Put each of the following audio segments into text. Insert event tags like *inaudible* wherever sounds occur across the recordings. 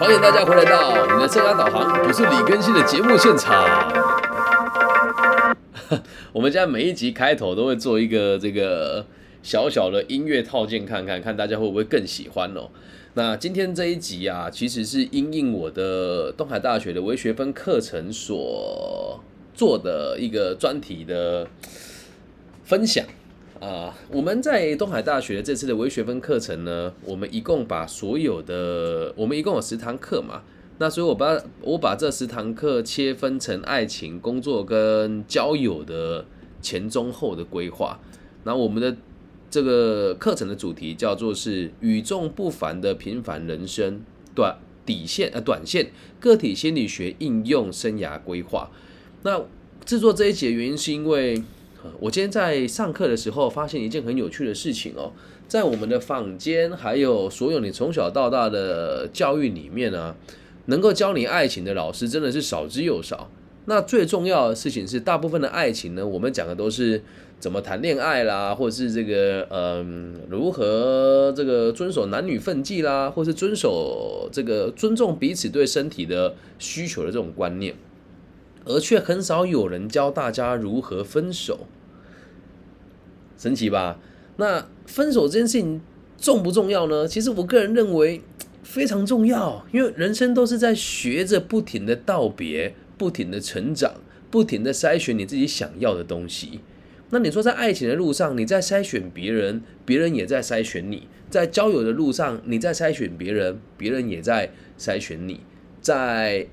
欢迎大家回来到你的生涯导航，不是李根熙的节目现场。*laughs* 我们现在每一集开头都会做一个这个小小的音乐套件，看看看大家会不会更喜欢哦。那今天这一集啊，其实是因应我的东海大学的微学分课程所做的一个专题的分享。啊，我们在东海大学这次的微学分课程呢，我们一共把所有的，我们一共有十堂课嘛，那所以我把我把这十堂课切分成爱情、工作跟交友的前中后的规划。那我们的这个课程的主题叫做是与众不凡的平凡人生短底线呃短线个体心理学应用生涯规划。那制作这一集的原因是因为。我今天在上课的时候，发现一件很有趣的事情哦，在我们的坊间，还有所有你从小到大的教育里面呢，能够教你爱情的老师真的是少之又少。那最重要的事情是，大部分的爱情呢，我们讲的都是怎么谈恋爱啦，或者是这个嗯，如何这个遵守男女分际啦，或是遵守这个尊重彼此对身体的需求的这种观念。而却很少有人教大家如何分手，神奇吧？那分手这件事情重不重要呢？其实我个人认为非常重要，因为人生都是在学着不停的道别，不停的成长，不停的筛选你自己想要的东西。那你说在爱情的路上，你在筛选别人，别人也在筛选你；在交友的路上，你在筛选别人，别人也在筛选你；在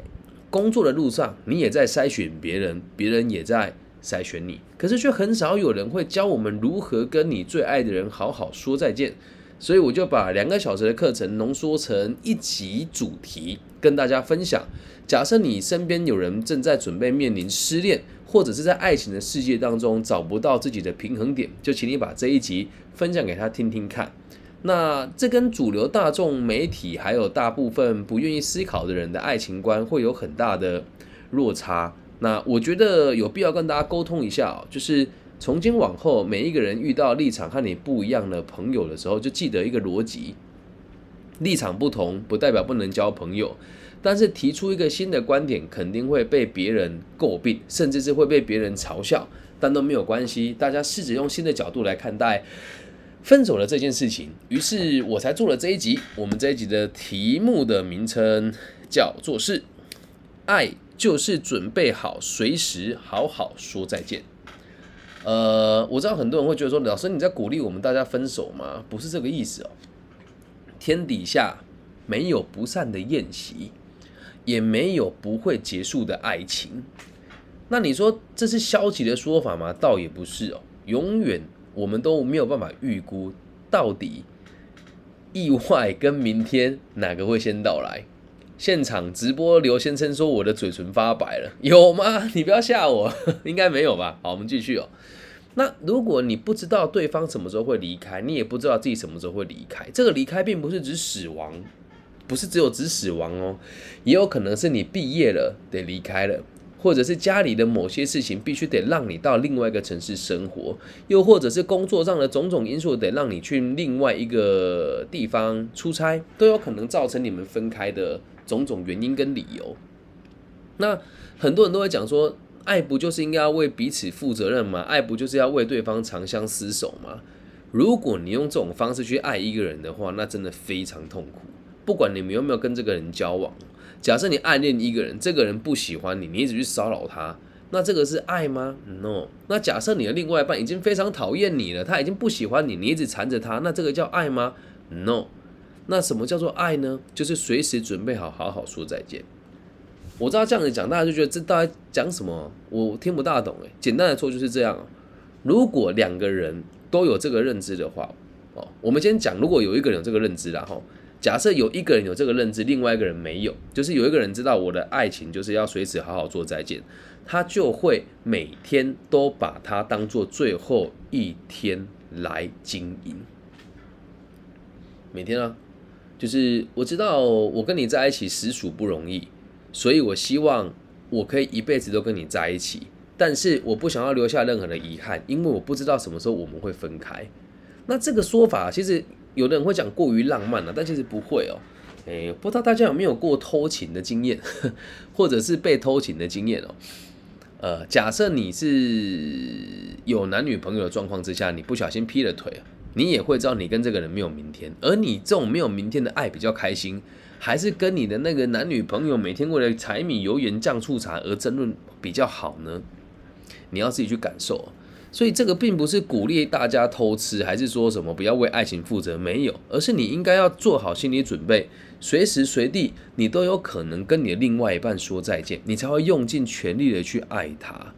工作的路上，你也在筛选别人，别人也在筛选你，可是却很少有人会教我们如何跟你最爱的人好好说再见。所以我就把两个小时的课程浓缩成一集主题，跟大家分享。假设你身边有人正在准备面临失恋，或者是在爱情的世界当中找不到自己的平衡点，就请你把这一集分享给他听听看。那这跟主流大众媒体还有大部分不愿意思考的人的爱情观会有很大的落差。那我觉得有必要跟大家沟通一下，就是从今往后，每一个人遇到立场和你不一样的朋友的时候，就记得一个逻辑：立场不同不代表不能交朋友，但是提出一个新的观点，肯定会被别人诟病，甚至是会被别人嘲笑，但都没有关系。大家试着用新的角度来看待。分手了这件事情，于是我才做了这一集。我们这一集的题目的名称叫做是“爱就是准备好随时好好说再见”。呃，我知道很多人会觉得说，老师你在鼓励我们大家分手吗？不是这个意思哦。天底下没有不散的宴席，也没有不会结束的爱情。那你说这是消极的说法吗？倒也不是哦，永远。我们都没有办法预估到底意外跟明天哪个会先到来。现场直播刘先生说我的嘴唇发白了，*laughs* 有吗？你不要吓我，*laughs* 应该没有吧？好，我们继续哦。那如果你不知道对方什么时候会离开，你也不知道自己什么时候会离开，这个离开并不是指死亡，不是只有指死亡哦，也有可能是你毕业了得离开了。或者是家里的某些事情必须得让你到另外一个城市生活，又或者是工作上的种种因素得让你去另外一个地方出差，都有可能造成你们分开的种种原因跟理由。那很多人都会讲说，爱不就是应该要为彼此负责任吗？爱不就是要为对方长相厮守吗？如果你用这种方式去爱一个人的话，那真的非常痛苦。不管你们有没有跟这个人交往。假设你暗恋一个人，这个人不喜欢你，你一直去骚扰他，那这个是爱吗？No。那假设你的另外一半已经非常讨厌你了，他已经不喜欢你，你一直缠着他，那这个叫爱吗？No。那什么叫做爱呢？就是随时准备好好好说再见。我知道这样子讲，大家就觉得这大家讲什么，我听不大懂诶。简单的说就是这样。如果两个人都有这个认知的话，哦，我们先讲，如果有一个人有这个认知，然后。假设有一个人有这个认知，另外一个人没有，就是有一个人知道我的爱情就是要随时好好做再见，他就会每天都把它当做最后一天来经营。每天啊，就是我知道我跟你在一起实属不容易，所以我希望我可以一辈子都跟你在一起，但是我不想要留下任何的遗憾，因为我不知道什么时候我们会分开。那这个说法其实。有的人会讲过于浪漫了，但其实不会哦。哎，不知道大家有没有过偷情的经验，*laughs* 或者是被偷情的经验哦？呃，假设你是有男女朋友的状况之下，你不小心劈了腿你也会知道你跟这个人没有明天，而你这种没有明天的爱比较开心，还是跟你的那个男女朋友每天为了柴米油盐酱醋茶而争论比较好呢？你要自己去感受。所以这个并不是鼓励大家偷吃，还是说什么不要为爱情负责？没有，而是你应该要做好心理准备，随时随地你都有可能跟你的另外一半说再见，你才会用尽全力的去爱他。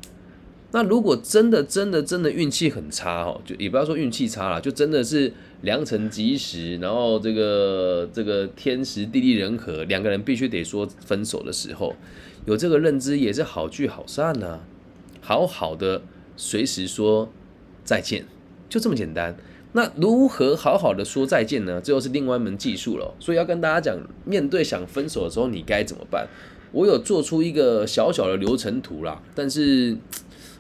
那如果真的真的真的运气很差哦，就也不要说运气差了，就真的是良辰吉时，然后这个这个天时地利人和，两个人必须得说分手的时候，有这个认知也是好聚好散呐，好好的。随时说再见，就这么简单。那如何好好的说再见呢？这又是另外一门技术了。所以要跟大家讲，面对想分手的时候，你该怎么办？我有做出一个小小的流程图啦，但是，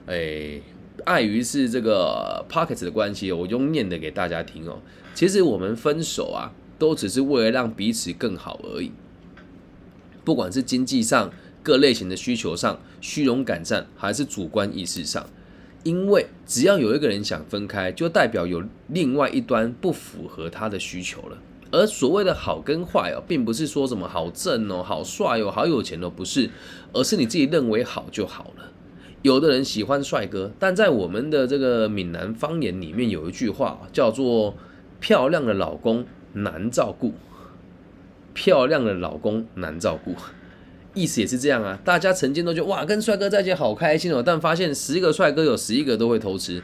哎，碍于是这个 pockets 的关系，我用念的给大家听哦。其实我们分手啊，都只是为了让彼此更好而已。不管是经济上、各类型的需求上、虚荣感上，还是主观意识上。因为只要有一个人想分开，就代表有另外一端不符合他的需求了。而所谓的好跟坏哦，并不是说什么好正哦、好帅哦、好有钱哦，不是，而是你自己认为好就好了。有的人喜欢帅哥，但在我们的这个闽南方言里面有一句话叫做“漂亮的老公难照顾”，漂亮的老公难照顾。意思也是这样啊，大家曾经都觉得哇，跟帅哥在一起好开心哦，但发现十个帅哥有十一个都会偷吃，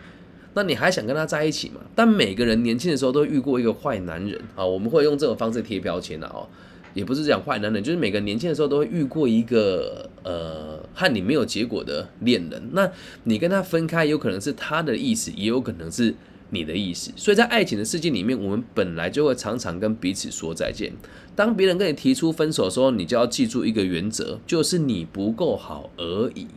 那你还想跟他在一起吗？但每个人年轻的时候都遇过一个坏男人啊，我们会用这种方式贴标签的哦，也不是讲坏男人，就是每个年轻的时候都会遇过一个呃和你没有结果的恋人，那你跟他分开，有可能是他的意思，也有可能是。你的意思，所以在爱情的世界里面，我们本来就会常常跟彼此说再见。当别人跟你提出分手的时候，你就要记住一个原则，就是你不够好而已，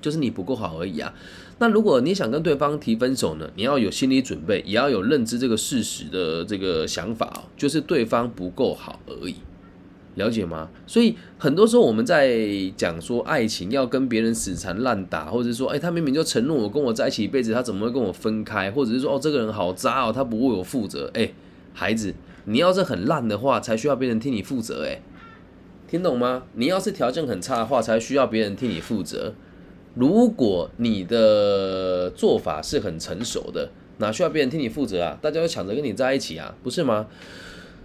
就是你不够好而已啊。那如果你想跟对方提分手呢，你要有心理准备，也要有认知这个事实的这个想法，就是对方不够好而已。了解吗？所以很多时候我们在讲说爱情要跟别人死缠烂打，或者说，哎，他明明就承诺我跟我在一起一辈子，他怎么会跟我分开？或者是说，哦，这个人好渣哦，他不为我负责。哎，孩子，你要是很烂的话，才需要别人替你负责。哎，听懂吗？你要是条件很差的话，才需要别人替你负责。如果你的做法是很成熟的，哪需要别人替你负责啊？大家都抢着跟你在一起啊，不是吗？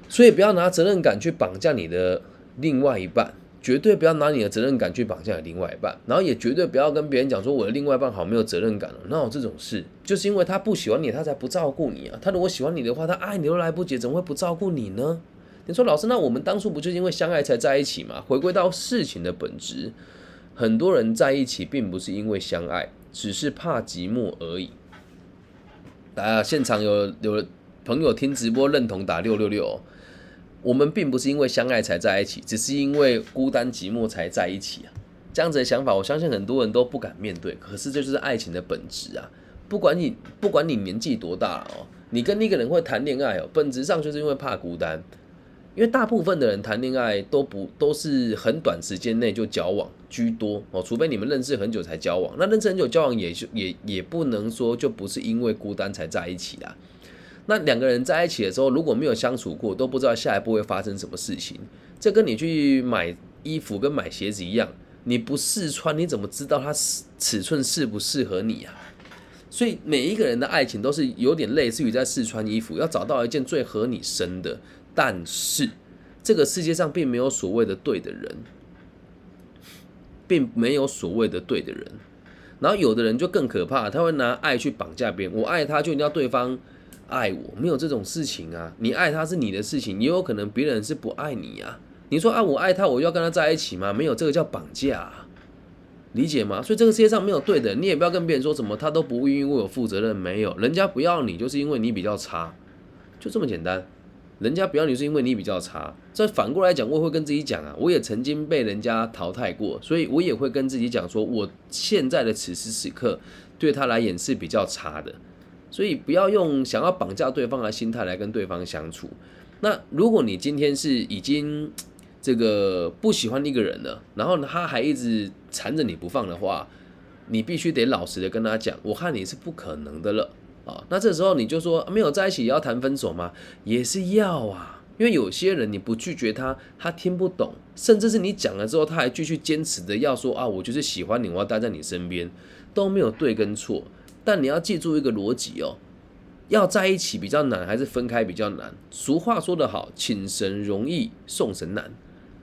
所以不要拿责任感去绑架你的另外一半，绝对不要拿你的责任感去绑架你另外一半，然后也绝对不要跟别人讲说我的另外一半好没有责任感哦，哪有这种事？就是因为他不喜欢你，他才不照顾你啊。他如果喜欢你的话，他爱你都来不及，怎么会不照顾你呢？你说老师，那我们当初不就是因为相爱才在一起吗？回归到事情的本质，很多人在一起并不是因为相爱，只是怕寂寞而已。来啊，现场有有朋友听直播认同打六六六。我们并不是因为相爱才在一起，只是因为孤单寂寞才在一起啊！这样子的想法，我相信很多人都不敢面对。可是这就是爱情的本质啊！不管你不管你年纪多大哦，你跟那个人会谈恋爱哦，本质上就是因为怕孤单。因为大部分的人谈恋爱都不都是很短时间内就交往居多哦，除非你们认识很久才交往。那认识很久交往也就也也不能说就不是因为孤单才在一起啦。那两个人在一起的时候，如果没有相处过，都不知道下一步会发生什么事情。这跟你去买衣服跟买鞋子一样，你不试穿，你怎么知道它尺寸适不适合你啊？所以每一个人的爱情都是有点类似于在试穿衣服，要找到一件最合你身的。但是这个世界上并没有所谓的对的人，并没有所谓的对的人。然后有的人就更可怕，他会拿爱去绑架别人，我爱他就一定要对方。爱我没有这种事情啊！你爱他是你的事情，也有可能别人是不爱你啊。你说啊，我爱他，我就要跟他在一起吗？没有这个叫绑架，理解吗？所以这个世界上没有对的，你也不要跟别人说什么，他都不愿意为我负责任。没有，人家不要你，就是因为你比较差，就这么简单。人家不要你是因为你比较差。这反过来讲，我会跟自己讲啊，我也曾经被人家淘汰过，所以我也会跟自己讲说，我现在的此时此刻对他来言是比较差的。所以不要用想要绑架对方的心态来跟对方相处。那如果你今天是已经这个不喜欢一个人了，然后他还一直缠着你不放的话，你必须得老实的跟他讲，我看你是不可能的了啊。那这时候你就说没有在一起也要谈分手吗？也是要啊，因为有些人你不拒绝他，他听不懂，甚至是你讲了之后，他还继续坚持的要说啊，我就是喜欢你，我要待在你身边，都没有对跟错。但你要记住一个逻辑哦，要在一起比较难，还是分开比较难？俗话说得好，请神容易送神难。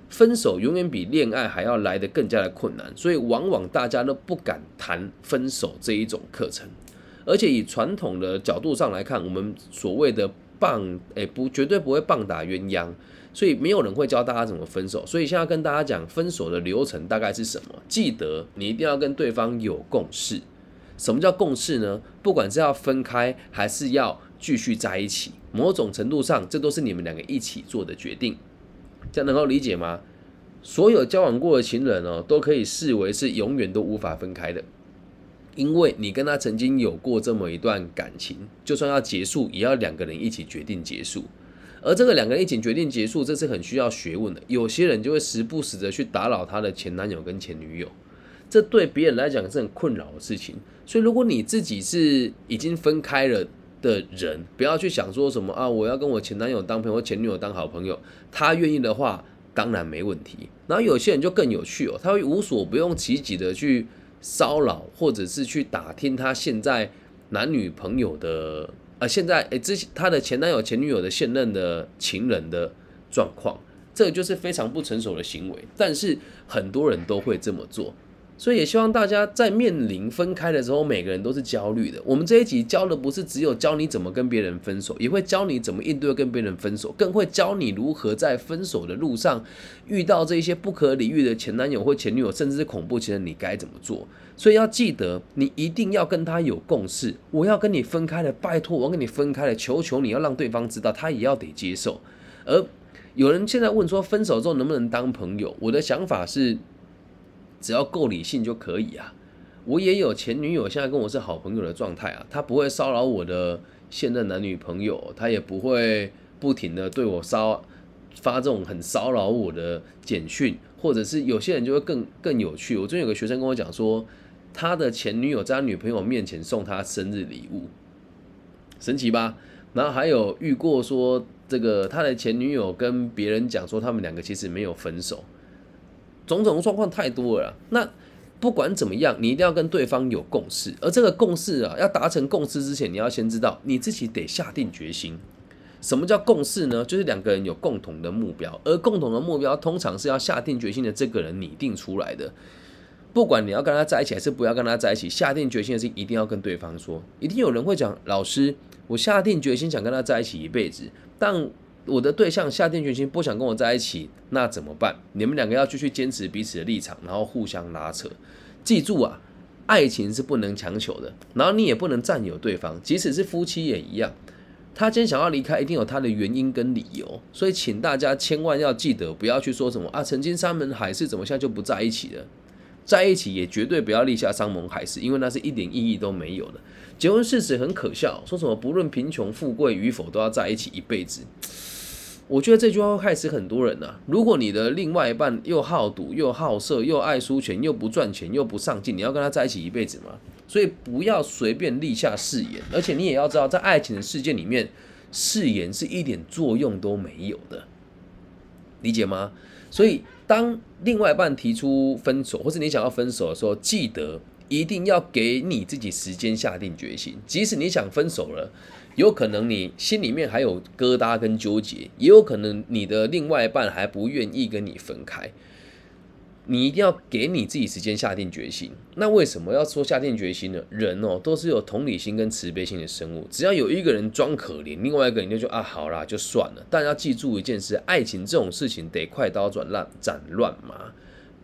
分手永远比恋爱还要来得更加的困难，所以往往大家都不敢谈分手这一种课程。而且以传统的角度上来看，我们所谓的棒，诶，不，绝对不会棒打鸳鸯，所以没有人会教大家怎么分手。所以现在跟大家讲分手的流程大概是什么？记得你一定要跟对方有共识。什么叫共事呢？不管是要分开还是要继续在一起，某种程度上，这都是你们两个一起做的决定。这样能够理解吗？所有交往过的情人哦，都可以视为是永远都无法分开的，因为你跟他曾经有过这么一段感情，就算要结束，也要两个人一起决定结束。而这个两个人一起决定结束，这是很需要学问的。有些人就会时不时的去打扰他的前男友跟前女友，这对别人来讲是很困扰的事情。所以，如果你自己是已经分开了的人，不要去想说什么啊，我要跟我前男友当朋友，前女友当好朋友，他愿意的话。当然没问题。然后有些人就更有趣哦，他会无所不用其极的去骚扰，或者是去打听他现在男女朋友的，呃，现在诶之前他的前男友、前女友的现任的情人的状况，这个就是非常不成熟的行为。但是很多人都会这么做。所以也希望大家在面临分开的时候，每个人都是焦虑的。我们这一集教的不是只有教你怎么跟别人分手，也会教你怎么应对跟别人分手，更会教你如何在分手的路上遇到这些不可理喻的前男友或前女友，甚至是恐怖情人，你该怎么做。所以要记得，你一定要跟他有共识。我要跟你分开了，拜托，我要跟你分开了，求求你要让对方知道，他也要得接受。而有人现在问说，分手之后能不能当朋友？我的想法是。只要够理性就可以啊！我也有前女友，现在跟我是好朋友的状态啊。她不会骚扰我的现任男女朋友，她也不会不停的对我骚发这种很骚扰我的简讯，或者是有些人就会更更有趣。我最近有个学生跟我讲说，他的前女友在他女朋友面前送他生日礼物，神奇吧？然后还有遇过说，这个他的前女友跟别人讲说，他们两个其实没有分手。种种状况太多了，那不管怎么样，你一定要跟对方有共识。而这个共识啊，要达成共识之前，你要先知道你自己得下定决心。什么叫共识呢？就是两个人有共同的目标，而共同的目标通常是要下定决心的这个人拟定出来的。不管你要跟他在一起还是不要跟他在一起，下定决心的事一定要跟对方说。一定有人会讲，老师，我下定决心想跟他在一起一辈子，但。我的对象下定决心不想跟我在一起，那怎么办？你们两个要继续坚持彼此的立场，然后互相拉扯。记住啊，爱情是不能强求的，然后你也不能占有对方，即使是夫妻也一样。他今天想要离开，一定有他的原因跟理由。所以，请大家千万要记得，不要去说什么啊，曾经山盟海誓，怎么现在就不在一起了？在一起也绝对不要立下山盟海誓，因为那是一点意义都没有的。结婚誓词很可笑，说什么不论贫穷富贵与否，都要在一起一辈子。我觉得这句话会害死很多人呐！如果你的另外一半又好赌又好色又爱输钱又不赚钱又不上进，你要跟他在一起一辈子吗？所以不要随便立下誓言，而且你也要知道，在爱情的世界里面，誓言是一点作用都没有的，理解吗？所以当另外一半提出分手，或是你想要分手的时候，记得一定要给你自己时间下定决心，即使你想分手了。有可能你心里面还有疙瘩跟纠结，也有可能你的另外一半还不愿意跟你分开。你一定要给你自己时间下定决心。那为什么要说下定决心呢？人哦都是有同理心跟慈悲心的生物，只要有一个人装可怜，另外一个人就说啊好啦就算了。但要记住一件事，爱情这种事情得快刀斩乱斩乱麻，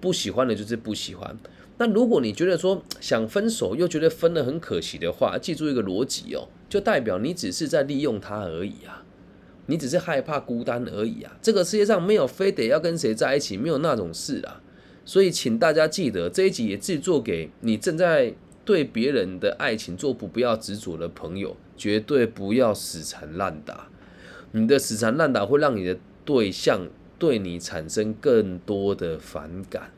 不喜欢的就是不喜欢。那如果你觉得说想分手，又觉得分了很可惜的话，记住一个逻辑哦，就代表你只是在利用他而已啊，你只是害怕孤单而已啊。这个世界上没有非得要跟谁在一起，没有那种事啊。所以请大家记得这一集也制作给你正在对别人的爱情做不不要执着的朋友，绝对不要死缠烂打。你的死缠烂打会让你的对象对你产生更多的反感。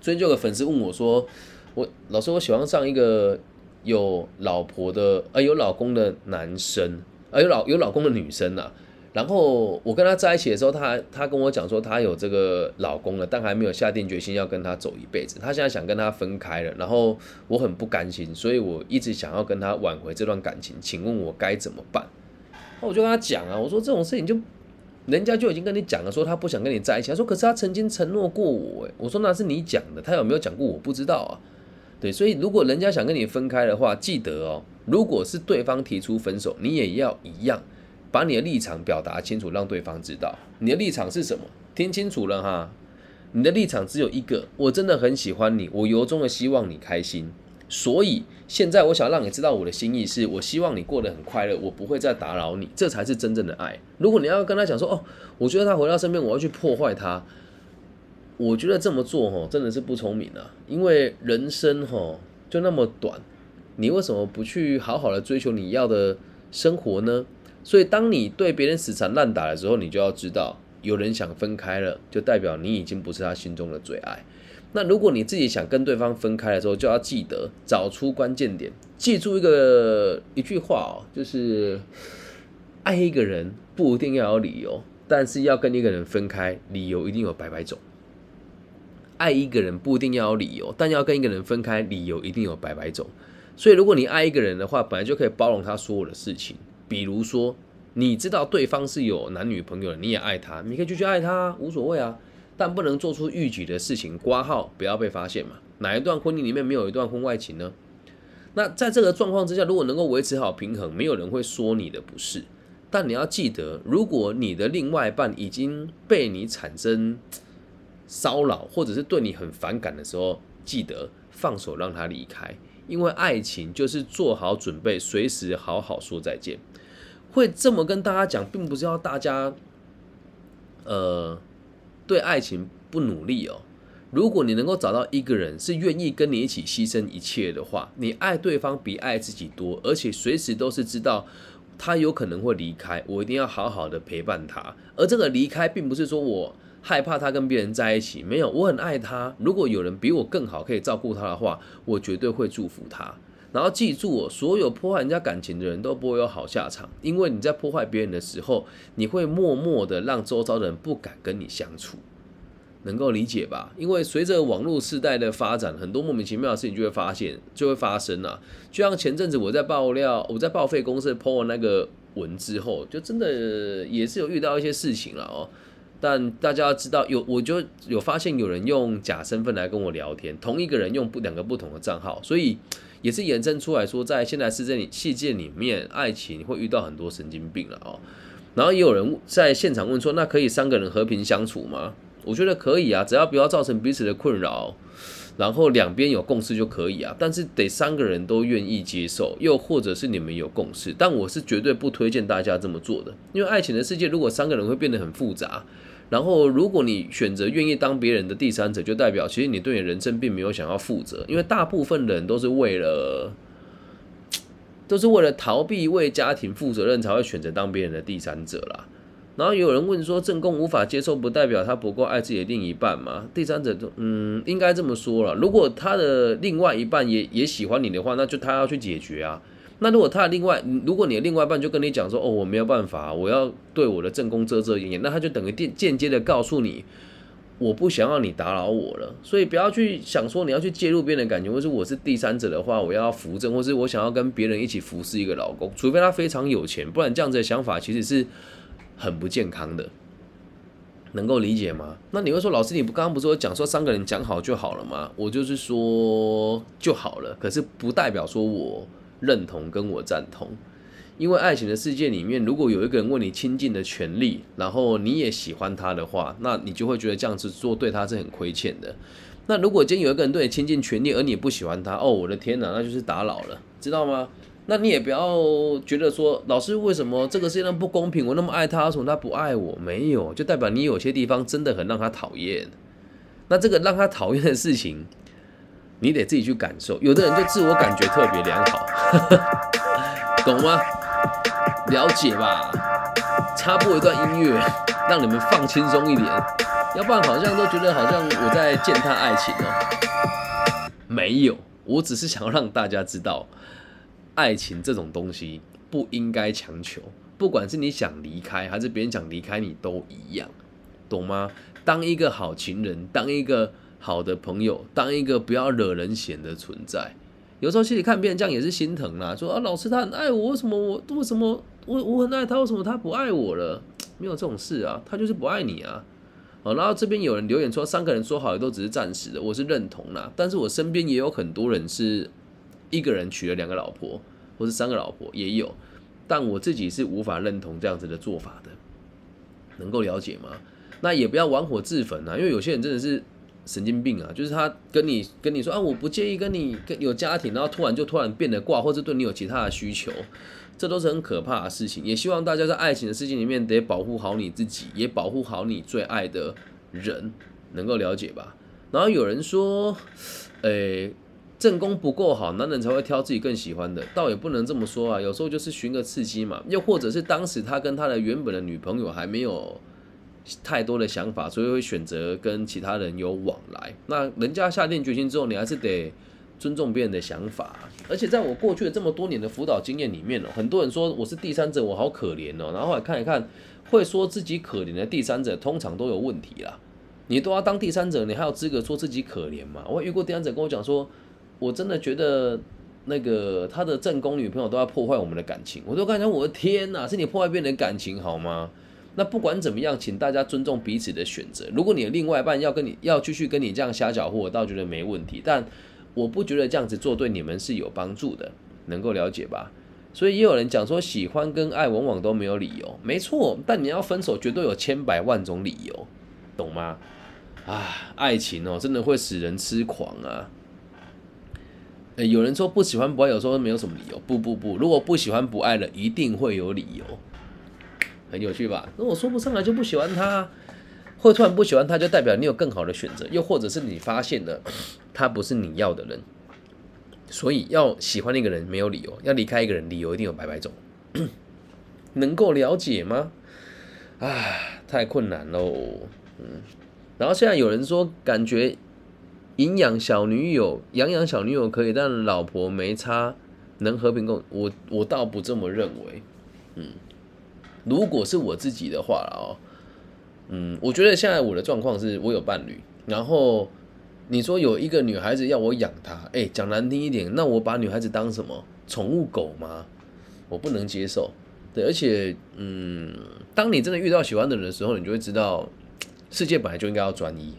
最近就有个粉丝问我说：“我老师，我喜欢上一个有老婆的，呃，有老公的男生，呃，有老有老公的女生呐。然后我跟他在一起的时候，他他跟我讲说，他有这个老公了，但还没有下定决心要跟他走一辈子。他现在想跟他分开了，然后我很不甘心，所以我一直想要跟他挽回这段感情。请问我该怎么办？那我就跟他讲啊，我说这种事情就。”人家就已经跟你讲了，说他不想跟你在一起。他说：“可是他曾经承诺过我。”诶，我说：“那是你讲的，他有没有讲过？我不知道啊。”对，所以如果人家想跟你分开的话，记得哦，如果是对方提出分手，你也要一样把你的立场表达清楚，让对方知道你的立场是什么。听清楚了哈，你的立场只有一个：我真的很喜欢你，我由衷的希望你开心。所以现在我想让你知道我的心意是，我希望你过得很快乐，我不会再打扰你，这才是真正的爱。如果你要跟他讲说，哦，我觉得他回到身边，我要去破坏他，我觉得这么做吼真的是不聪明啊，因为人生吼就那么短，你为什么不去好好的追求你要的生活呢？所以当你对别人死缠烂打的时候，你就要知道，有人想分开了，就代表你已经不是他心中的最爱。那如果你自己想跟对方分开的时候，就要记得找出关键点，记住一个一句话哦，就是爱一个人不一定要有理由，但是要跟一个人分开，理由一定有百百种。爱一个人不一定要有理由，但要跟一个人分开，理由一定有百百种。所以如果你爱一个人的话，本来就可以包容他所有的事情。比如说，你知道对方是有男女朋友的，你也爱他，你可以继续爱他，无所谓啊。但不能做出逾矩的事情，挂号不要被发现嘛？哪一段婚姻里面没有一段婚外情呢？那在这个状况之下，如果能够维持好平衡，没有人会说你的不是。但你要记得，如果你的另外一半已经被你产生骚扰，或者是对你很反感的时候，记得放手让他离开，因为爱情就是做好准备，随时好好说再见。会这么跟大家讲，并不是要大家，呃。对爱情不努力哦。如果你能够找到一个人是愿意跟你一起牺牲一切的话，你爱对方比爱自己多，而且随时都是知道他有可能会离开，我一定要好好的陪伴他。而这个离开，并不是说我害怕他跟别人在一起，没有，我很爱他。如果有人比我更好可以照顾他的话，我绝对会祝福他。然后记住哦，所有破坏人家感情的人都不会有好下场，因为你在破坏别人的时候，你会默默的让周遭的人不敢跟你相处，能够理解吧？因为随着网络时代的发展，很多莫名其妙的事情就会发现，就会发生啊。就像前阵子我在爆料，我在报废公司 po 那个文之后，就真的也是有遇到一些事情了哦。但大家要知道，有我就有发现有人用假身份来跟我聊天，同一个人用不两个不同的账号，所以。也是延伸出来说，在现在世界里，世界里面，爱情会遇到很多神经病了哦。然后也有人在现场问说，那可以三个人和平相处吗？我觉得可以啊，只要不要造成彼此的困扰，然后两边有共识就可以啊。但是得三个人都愿意接受，又或者是你们有共识。但我是绝对不推荐大家这么做的，因为爱情的世界，如果三个人会变得很复杂。然后，如果你选择愿意当别人的第三者，就代表其实你对你人生并没有想要负责，因为大部分人都是为了，都是为了逃避为家庭负责任，才会选择当别人的第三者啦。然后有人问说，正宫无法接受，不代表他不够爱自己的另一半吗？第三者，嗯，应该这么说了。如果他的另外一半也也喜欢你的话，那就他要去解决啊。那如果他的另外，如果你的另外一半就跟你讲说，哦，我没有办法，我要对我的正宫遮遮掩掩，那他就等于间间接的告诉你，我不想要你打扰我了。所以不要去想说你要去介入别人的感情，或是我是第三者的话，我要扶正，或是我想要跟别人一起服侍一个老公，除非他非常有钱，不然这样子的想法其实是很不健康的，能够理解吗？那你会说，老师，你不刚刚不是说讲说三个人讲好就好了吗？我就是说就好了，可是不代表说我。认同跟我赞同，因为爱情的世界里面，如果有一个人为你倾尽的全力，然后你也喜欢他的话，那你就会觉得这样子做对他是很亏欠的。那如果今天有一个人对你倾尽全力，而你不喜欢他，哦，我的天哪，那就是打扰了，知道吗？那你也不要觉得说，老师为什么这个世界上不公平？我那么爱他，为什么他不爱我？没有，就代表你有些地方真的很让他讨厌。那这个让他讨厌的事情。你得自己去感受，有的人就自我感觉特别良好，*laughs* 懂吗？了解吧？插播一段音乐，让你们放轻松一点，要不然好像都觉得好像我在践踏爱情哦。没有，我只是想要让大家知道，爱情这种东西不应该强求，不管是你想离开还是别人想离开你都一样，懂吗？当一个好情人，当一个好的朋友，当一个不要惹人嫌的存在。有时候心里看别人这样也是心疼啦，说啊，老师他很爱我，为什么我为什么我我很爱他，为什么他不爱我了？*tsk* 没有这种事啊，他就是不爱你啊。好，然后这边有人留言说，三个人说好的都只是暂时的，我是认同啦。但是我身边也有很多人是一个人娶了两个老婆，或是三个老婆也有，但我自己是无法认同这样子的做法的，能够了解吗？那也不要玩火自焚啊，因为有些人真的是。神经病啊！就是他跟你跟你说啊，我不介意跟你跟有家庭，然后突然就突然变得挂，或者对你有其他的需求，这都是很可怕的事情。也希望大家在爱情的事情里面得保护好你自己，也保护好你最爱的人，能够了解吧？然后有人说，诶，正宫不够好，男人才会挑自己更喜欢的，倒也不能这么说啊。有时候就是寻个刺激嘛，又或者是当时他跟他的原本的女朋友还没有。太多的想法，所以会选择跟其他人有往来。那人家下定决心之后，你还是得尊重别人的想法。而且在我过去的这么多年的辅导经验里面哦，很多人说我是第三者，我好可怜哦。然后来看一看，会说自己可怜的第三者，通常都有问题啦。你都要当第三者，你还有资格说自己可怜吗？我遇过第三者跟我讲说，我真的觉得那个他的正宫女朋友都要破坏我们的感情。我都感觉我的天哪，是你破坏别人的感情好吗？那不管怎么样，请大家尊重彼此的选择。如果你的另外一半要跟你要继续跟你这样瞎搅和，我倒觉得没问题。但我不觉得这样子做对你们是有帮助的，能够了解吧？所以也有人讲说，喜欢跟爱往往都没有理由，没错。但你要分手，绝对有千百万种理由，懂吗？啊，爱情哦，真的会使人痴狂啊！有人说不喜欢不爱，有时候没有什么理由。不不不，如果不喜欢不爱了，一定会有理由。很有趣吧？那我说不上来就不喜欢他，或突然不喜欢他，就代表你有更好的选择，又或者是你发现了 *clears throat* 他不是你要的人。所以要喜欢一个人没有理由，要离开一个人理由一定有百百种。*clears throat* 能够了解吗？啊，太困难喽。嗯，然后现在有人说，感觉营养小女友养养小女友可以，但老婆没差，能和平共。我我倒不这么认为。嗯。如果是我自己的话哦，嗯，我觉得现在我的状况是我有伴侣，然后你说有一个女孩子要我养她，哎，讲难听一点，那我把女孩子当什么宠物狗吗？我不能接受。对，而且，嗯，当你真的遇到喜欢的人的时候，你就会知道，世界本来就应该要专一。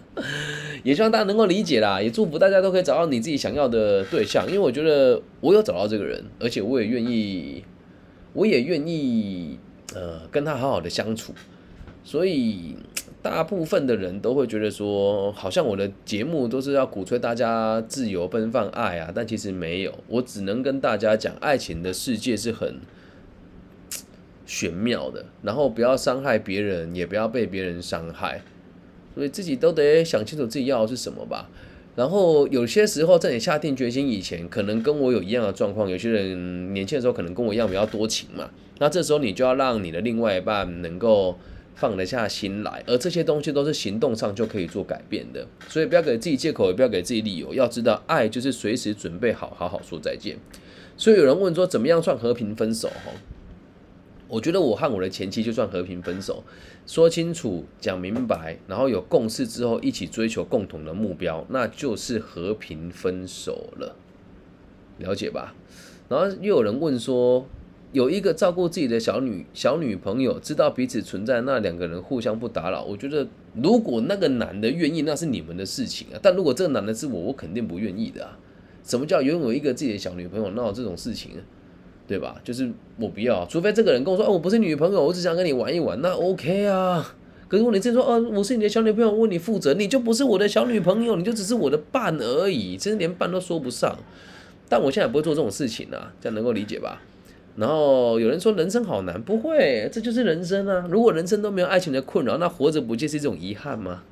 *laughs* 也希望大家能够理解啦，也祝福大家都可以找到你自己想要的对象，因为我觉得我有找到这个人，而且我也愿意。我也愿意，呃，跟他好好的相处，所以大部分的人都会觉得说，好像我的节目都是要鼓吹大家自由奔放爱啊，但其实没有，我只能跟大家讲，爱情的世界是很 *tsk* 玄妙的，然后不要伤害别人，也不要被别人伤害，所以自己都得想清楚自己要的是什么吧。然后有些时候在你下定决心以前，可能跟我有一样的状况。有些人年轻的时候可能跟我一样比较多情嘛，那这时候你就要让你的另外一半能够放得下心来，而这些东西都是行动上就可以做改变的。所以不要给自己借口，也不要给自己理由。要知道，爱就是随时准备好好好说再见。所以有人问说，怎么样算和平分手？哈。我觉得我和我的前妻就算和平分手，说清楚、讲明白，然后有共识之后，一起追求共同的目标，那就是和平分手了，了解吧？然后又有人问说，有一个照顾自己的小女小女朋友，知道彼此存在，那两个人互相不打扰。我觉得如果那个男的愿意，那是你们的事情啊。但如果这个男的是我，我肯定不愿意的啊。什么叫拥有一个自己的小女朋友？闹这种事情？对吧？就是我不要，除非这个人跟我说，哦，我不是女朋友，我只想跟你玩一玩，那 OK 啊。可是如果你真说，哦，我是你的小女朋友，为你负责，你就不是我的小女朋友，你就只是我的伴而已，真是连伴都说不上。但我现在不会做这种事情啊，这样能够理解吧？然后有人说人生好难，不会，这就是人生啊。如果人生都没有爱情的困扰，那活着不就是一种遗憾吗？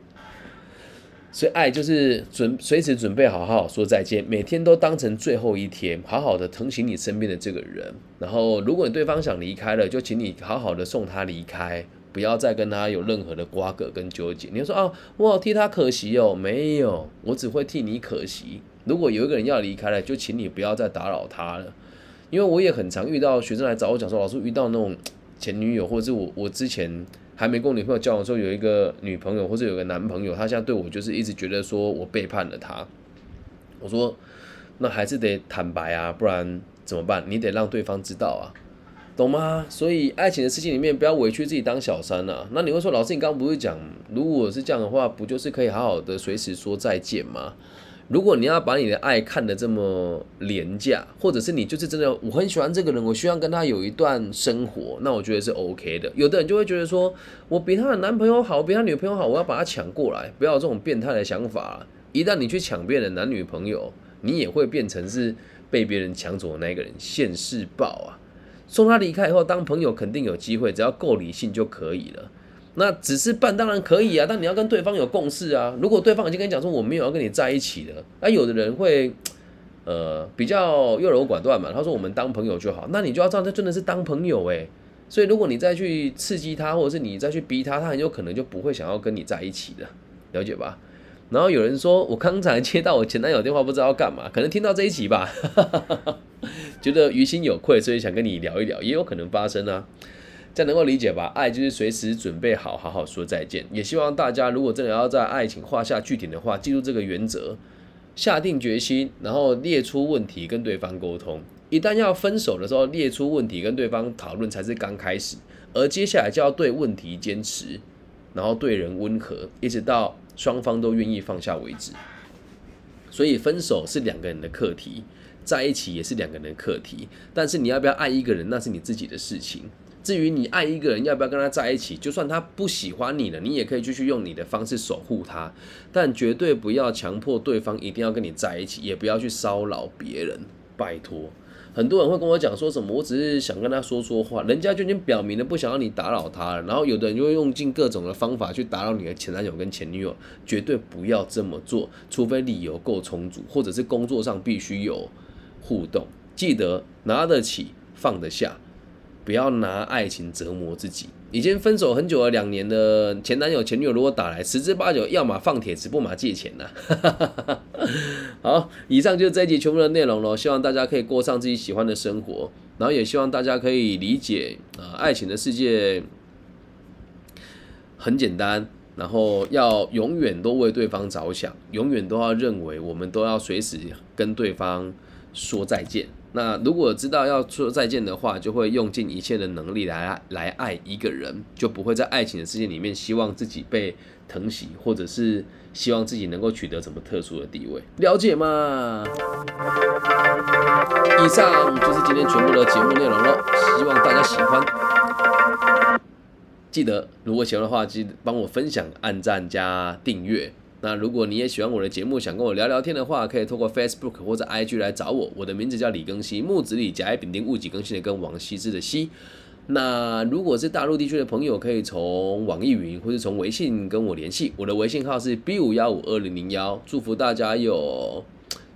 所以爱就是准随时准备好好说再见，每天都当成最后一天，好好的疼惜你身边的这个人。然后，如果你对方想离开了，就请你好好的送他离开，不要再跟他有任何的瓜葛跟纠结。你说啊，我替他可惜哦，没有，我只会替你可惜。如果有一个人要离开了，就请你不要再打扰他了，因为我也很常遇到学生来找我讲说，老师遇到那种前女友，或者是我我之前。还没跟女朋友交往的时候，有一个女朋友或者有个男朋友，他现在对我就是一直觉得说我背叛了他。我说，那还是得坦白啊，不然怎么办？你得让对方知道啊，懂吗？所以爱情的事情里面，不要委屈自己当小三啊。那你会说，老师，你刚刚不是讲，如果是这样的话，不就是可以好好的随时说再见吗？如果你要把你的爱看得这么廉价，或者是你就是真的我很喜欢这个人，我希望跟他有一段生活，那我觉得是 OK 的。有的人就会觉得说，我比他的男朋友好，比他女朋友好，我要把他抢过来，不要这种变态的想法。一旦你去抢别人男女朋友，你也会变成是被别人抢走的那个人，现世报啊！送他离开以后，当朋友肯定有机会，只要够理性就可以了。那只是办当然可以啊，但你要跟对方有共识啊。如果对方已经跟你讲说我没有要跟你在一起的，那有的人会，呃，比较优柔寡断嘛。他说我们当朋友就好，那你就要知道他真的是当朋友诶。所以如果你再去刺激他，或者是你再去逼他，他很有可能就不会想要跟你在一起的，了解吧？然后有人说我刚才接到我前男友电话，不知道干嘛，可能听到这一集吧，*laughs* 觉得于心有愧，所以想跟你聊一聊，也有可能发生啊。这能够理解吧？爱就是随时准备好好好说再见。也希望大家如果真的要在爱情画下句点的话，记住这个原则，下定决心，然后列出问题跟对方沟通。一旦要分手的时候，列出问题跟对方讨论才是刚开始，而接下来就要对问题坚持，然后对人温和，一直到双方都愿意放下为止。所以分手是两个人的课题，在一起也是两个人的课题。但是你要不要爱一个人，那是你自己的事情。至于你爱一个人要不要跟他在一起，就算他不喜欢你了，你也可以继续用你的方式守护他，但绝对不要强迫对方一定要跟你在一起，也不要去骚扰别人，拜托。很多人会跟我讲说什么，我只是想跟他说说话，人家就已经表明了不想要你打扰他了，然后有的人就会用尽各种的方法去打扰你的前男友跟前女友，绝对不要这么做，除非理由够充足，或者是工作上必须有互动，记得拿得起放得下。不要拿爱情折磨自己。已经分手很久了，两年的前男友、前女友如果打来，十之八九要么放铁，不嘛借钱呐。*laughs* 好，以上就是这一集全部的内容了。希望大家可以过上自己喜欢的生活，然后也希望大家可以理解啊，爱情的世界很简单，然后要永远都为对方着想，永远都要认为我们都要随时跟对方说再见。那如果知道要说再见的话，就会用尽一切的能力来来爱一个人，就不会在爱情的世界里面希望自己被疼惜，或者是希望自己能够取得什么特殊的地位。了解吗？以上就是今天全部的节目内容了，希望大家喜欢。记得如果喜欢的话，记得帮我分享、按赞加订阅。那如果你也喜欢我的节目，想跟我聊聊天的话，可以透过 Facebook 或者 IG 来找我。我的名字叫李更新，木子李，甲乙丙丁戊己更新的跟王羲之的羲。那如果是大陆地区的朋友，可以从网易云或者从微信跟我联系。我的微信号是 B 五幺五二零零幺。祝福大家有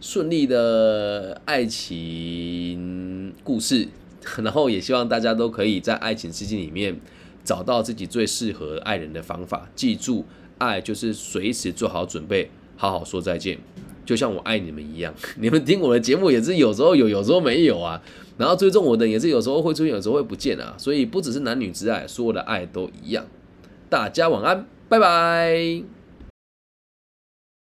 顺利的爱情故事，*laughs* 然后也希望大家都可以在爱情世界里面找到自己最适合爱人的方法。记住。爱就是随时做好准备，好好说再见，就像我爱你们一样。*laughs* 你们听我的节目也是有时候有，有时候没有啊。然后追踪我的也是有时候会出现，有时候会不见啊。所以不只是男女之爱，所有的爱都一样。大家晚安，拜拜。